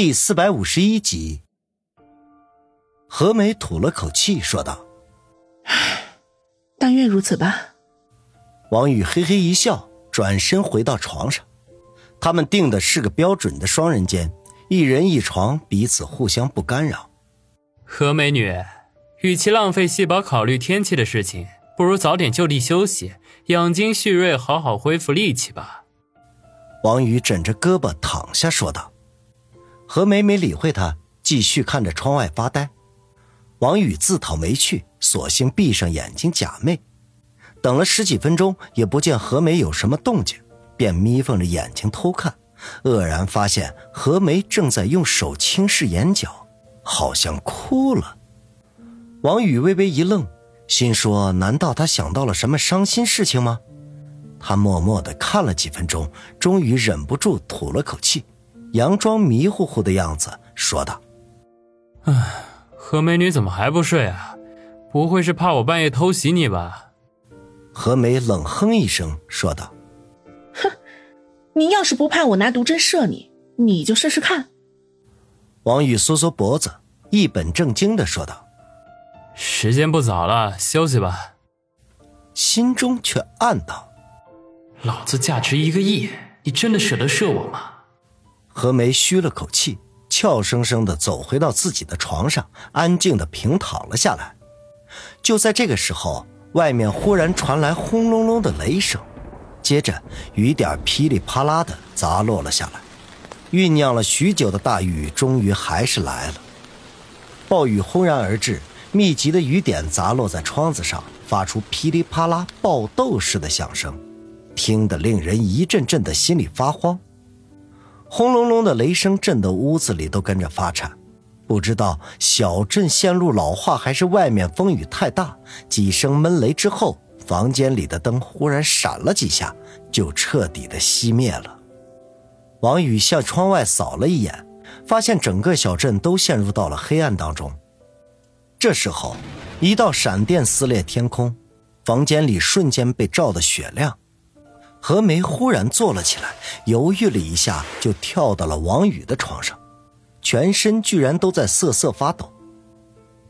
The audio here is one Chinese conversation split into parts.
第四百五十一集，何梅吐了口气，说道：“ 但愿如此吧。”王宇嘿嘿一笑，转身回到床上。他们订的是个标准的双人间，一人一床，彼此互相不干扰。何美女，与其浪费细胞考虑天气的事情，不如早点就地休息，养精蓄锐，好好恢复力气吧。王宇枕着胳膊躺下，说道。何梅没理会他，继续看着窗外发呆。王宇自讨没趣，索性闭上眼睛假寐。等了十几分钟，也不见何梅有什么动静，便眯缝着眼睛偷看，愕然发现何梅正在用手轻视眼角，好像哭了。王宇微微一愣，心说：难道他想到了什么伤心事情吗？他默默地看了几分钟，终于忍不住吐了口气。佯装迷糊糊的样子说道：“唉，何美女怎么还不睡啊？不会是怕我半夜偷袭你吧？”何梅冷哼一声说道：“哼，你要是不怕我拿毒针射你，你就试试看。”王宇缩缩脖子，一本正经的说道：“时间不早了，休息吧。”心中却暗道：“老子价值一个亿，你真的舍得射我吗？”何梅吁了口气，俏生生的走回到自己的床上，安静的平躺了下来。就在这个时候，外面忽然传来轰隆隆的雷声，接着雨点噼里啪啦的砸落了下来。酝酿了许久的大雨终于还是来了。暴雨轰然而至，密集的雨点砸落在窗子上，发出噼里啪啦爆豆似的响声，听得令人一阵阵的心里发慌。轰隆隆的雷声震得屋子里都跟着发颤，不知道小镇线路老化还是外面风雨太大。几声闷雷之后，房间里的灯忽然闪了几下，就彻底的熄灭了。王宇向窗外扫了一眼，发现整个小镇都陷入到了黑暗当中。这时候，一道闪电撕裂天空，房间里瞬间被照得雪亮。何梅忽然坐了起来，犹豫了一下，就跳到了王宇的床上，全身居然都在瑟瑟发抖。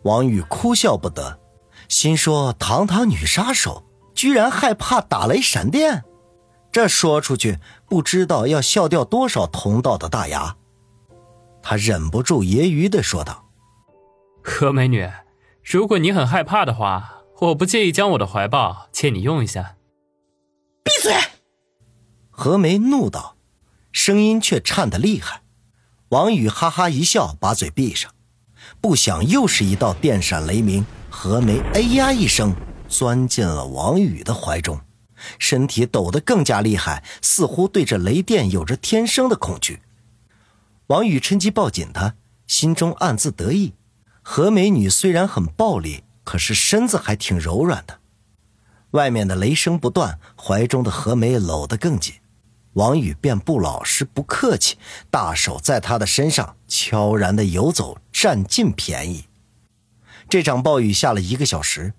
王宇哭笑不得，心说：“堂堂女杀手，居然害怕打雷闪电，这说出去不知道要笑掉多少同道的大牙。”他忍不住揶揄的说道：“何美女，如果你很害怕的话，我不介意将我的怀抱借你用一下。”闭嘴！何梅怒道，声音却颤得厉害。王宇哈哈一笑，把嘴闭上。不想又是一道电闪雷鸣，何梅哎呀一声，钻进了王宇的怀中，身体抖得更加厉害，似乎对这雷电有着天生的恐惧。王宇趁机抱紧她，心中暗自得意：何美女虽然很暴力，可是身子还挺柔软的。外面的雷声不断，怀中的何梅搂得更紧。王宇便不老实不客气，大手在他的身上悄然的游走，占尽便宜。这场暴雨下了一个小时，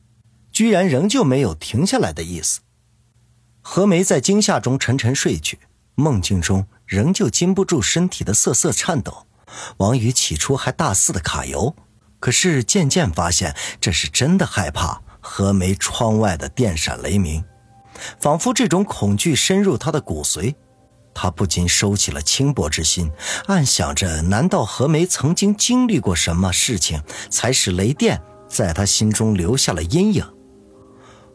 居然仍旧没有停下来的意思。何梅在惊吓中沉沉睡去，梦境中仍旧禁不住身体的瑟瑟颤抖。王宇起初还大肆的揩油，可是渐渐发现这是真的害怕何梅窗外的电闪雷鸣，仿佛这种恐惧深入他的骨髓。他不禁收起了轻薄之心，暗想着：难道何梅曾经经历过什么事情，才使雷电在他心中留下了阴影？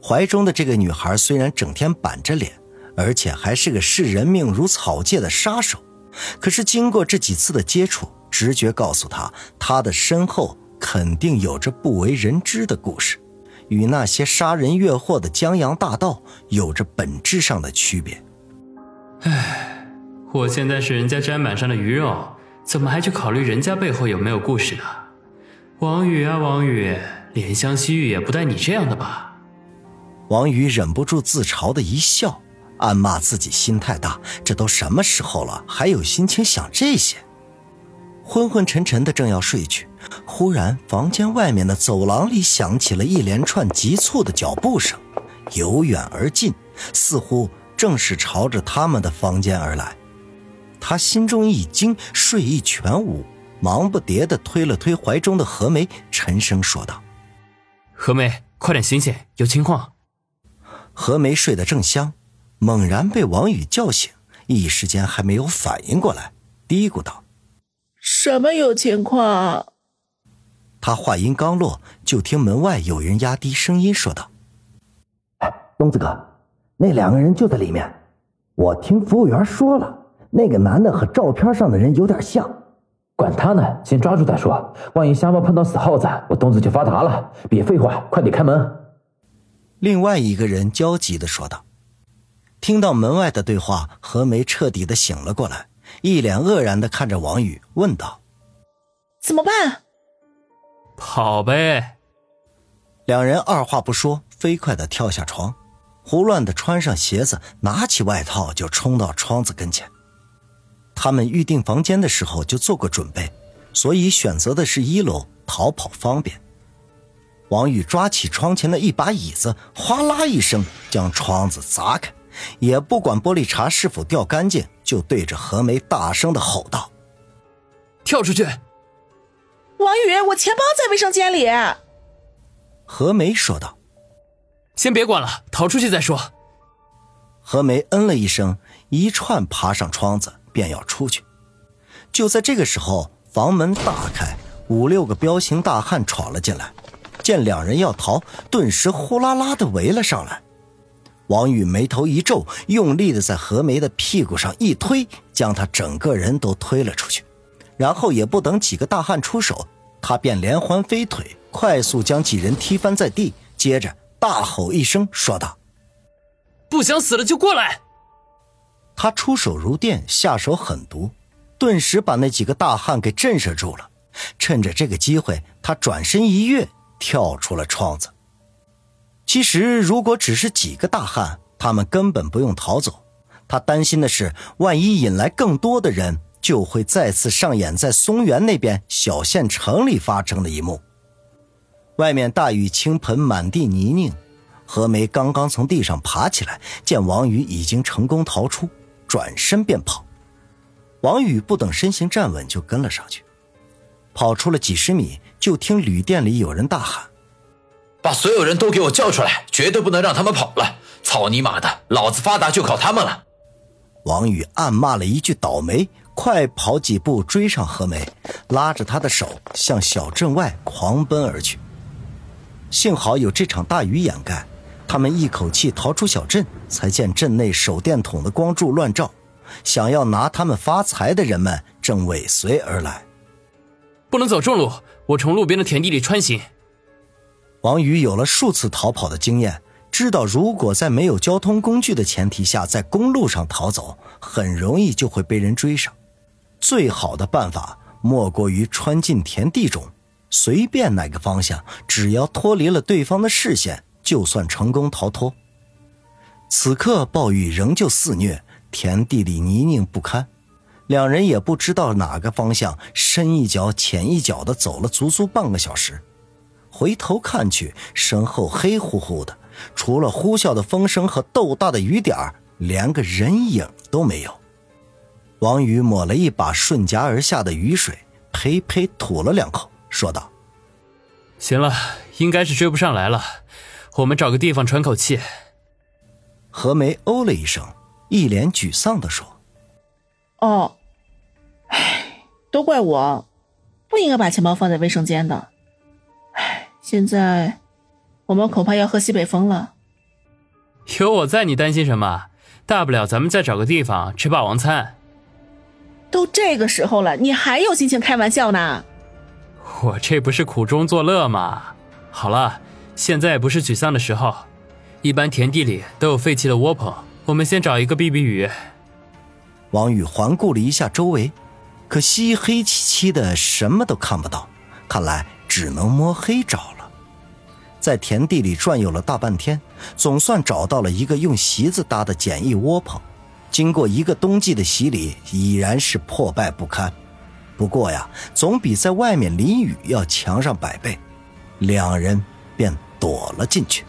怀中的这个女孩虽然整天板着脸，而且还是个视人命如草芥的杀手，可是经过这几次的接触，直觉告诉他，她的身后肯定有着不为人知的故事，与那些杀人越货的江洋大盗有着本质上的区别。唉，我现在是人家砧板上的鱼肉，怎么还去考虑人家背后有没有故事呢？王宇啊，王宇，怜香惜玉也不带你这样的吧？王宇忍不住自嘲的一笑，暗骂自己心太大，这都什么时候了，还有心情想这些？昏昏沉沉的正要睡去，忽然房间外面的走廊里响起了一连串急促的脚步声，由远而近，似乎。正是朝着他们的房间而来，他心中一惊，睡意全无，忙不迭地推了推怀中的何梅，沉声说道：“何梅，快点醒醒，有情况。”何梅睡得正香，猛然被王宇叫醒，一时间还没有反应过来，嘀咕道：“什么有情况？”他话音刚落，就听门外有人压低声音说道：“哎，东子哥，那两个人就在里面。我听服务员说了。”那个男的和照片上的人有点像，管他呢，先抓住再说。万一瞎猫碰到死耗子，我东子就发达了。别废话，快点开门。另外一个人焦急的说道。听到门外的对话，何梅彻底的醒了过来，一脸愕然的看着王宇，问道：“怎么办？”“跑呗！”两人二话不说，飞快的跳下床，胡乱的穿上鞋子，拿起外套就冲到窗子跟前。他们预订房间的时候就做过准备，所以选择的是一楼，逃跑方便。王宇抓起窗前的一把椅子，哗啦一声将窗子砸开，也不管玻璃碴是否掉干净，就对着何梅大声的吼道：“跳出去！”王宇，我钱包在卫生间里。何梅说道：“先别管了，逃出去再说。”何梅嗯了一声，一串爬上窗子。便要出去，就在这个时候，房门大开，五六个彪形大汉闯了进来，见两人要逃，顿时呼啦啦的围了上来。王宇眉头一皱，用力的在何梅的屁股上一推，将她整个人都推了出去。然后也不等几个大汉出手，他便连环飞腿，快速将几人踢翻在地，接着大吼一声，说道：“不想死了就过来！”他出手如电，下手狠毒，顿时把那几个大汉给震慑住了。趁着这个机会，他转身一跃，跳出了窗子。其实，如果只是几个大汉，他们根本不用逃走。他担心的是，万一引来更多的人，就会再次上演在松原那边小县城里发生的一幕。外面大雨倾盆，满地泥泞。何梅刚刚从地上爬起来，见王宇已经成功逃出。转身便跑，王宇不等身形站稳，就跟了上去。跑出了几十米，就听旅店里有人大喊：“把所有人都给我叫出来，绝对不能让他们跑了！操你妈的，老子发达就靠他们了！”王宇暗骂了一句“倒霉”，快跑几步追上何梅，拉着她的手向小镇外狂奔而去。幸好有这场大雨掩盖。他们一口气逃出小镇，才见镇内手电筒的光柱乱照，想要拿他们发财的人们正尾随而来。不能走正路，我从路边的田地里穿行。王宇有了数次逃跑的经验，知道如果在没有交通工具的前提下在公路上逃走，很容易就会被人追上。最好的办法莫过于穿进田地中，随便哪个方向，只要脱离了对方的视线。就算成功逃脱，此刻暴雨仍旧肆虐，田地里泥泞不堪，两人也不知道哪个方向，深一脚浅一脚的走了足足半个小时，回头看去，身后黑乎乎的，除了呼啸的风声和豆大的雨点连个人影都没有。王宇抹了一把顺颊而下的雨水，呸呸吐了两口，说道：“行了，应该是追不上来了。”我们找个地方喘口气。何梅哦了一声，一脸沮丧的说：“哦，唉，都怪我，不应该把钱包放在卫生间的。唉，现在我们恐怕要喝西北风了。有我在，你担心什么？大不了咱们再找个地方吃霸王餐。都这个时候了，你还有心情开玩笑呢？我这不是苦中作乐吗？好了。”现在不是沮丧的时候，一般田地里都有废弃的窝棚，我们先找一个避避雨。王宇环顾了一下周围，可惜黑漆漆的，什么都看不到，看来只能摸黑找了。在田地里转悠了大半天，总算找到了一个用席子搭的简易窝棚，经过一个冬季的洗礼，已然是破败不堪。不过呀，总比在外面淋雨要强上百倍。两人。便躲了进去。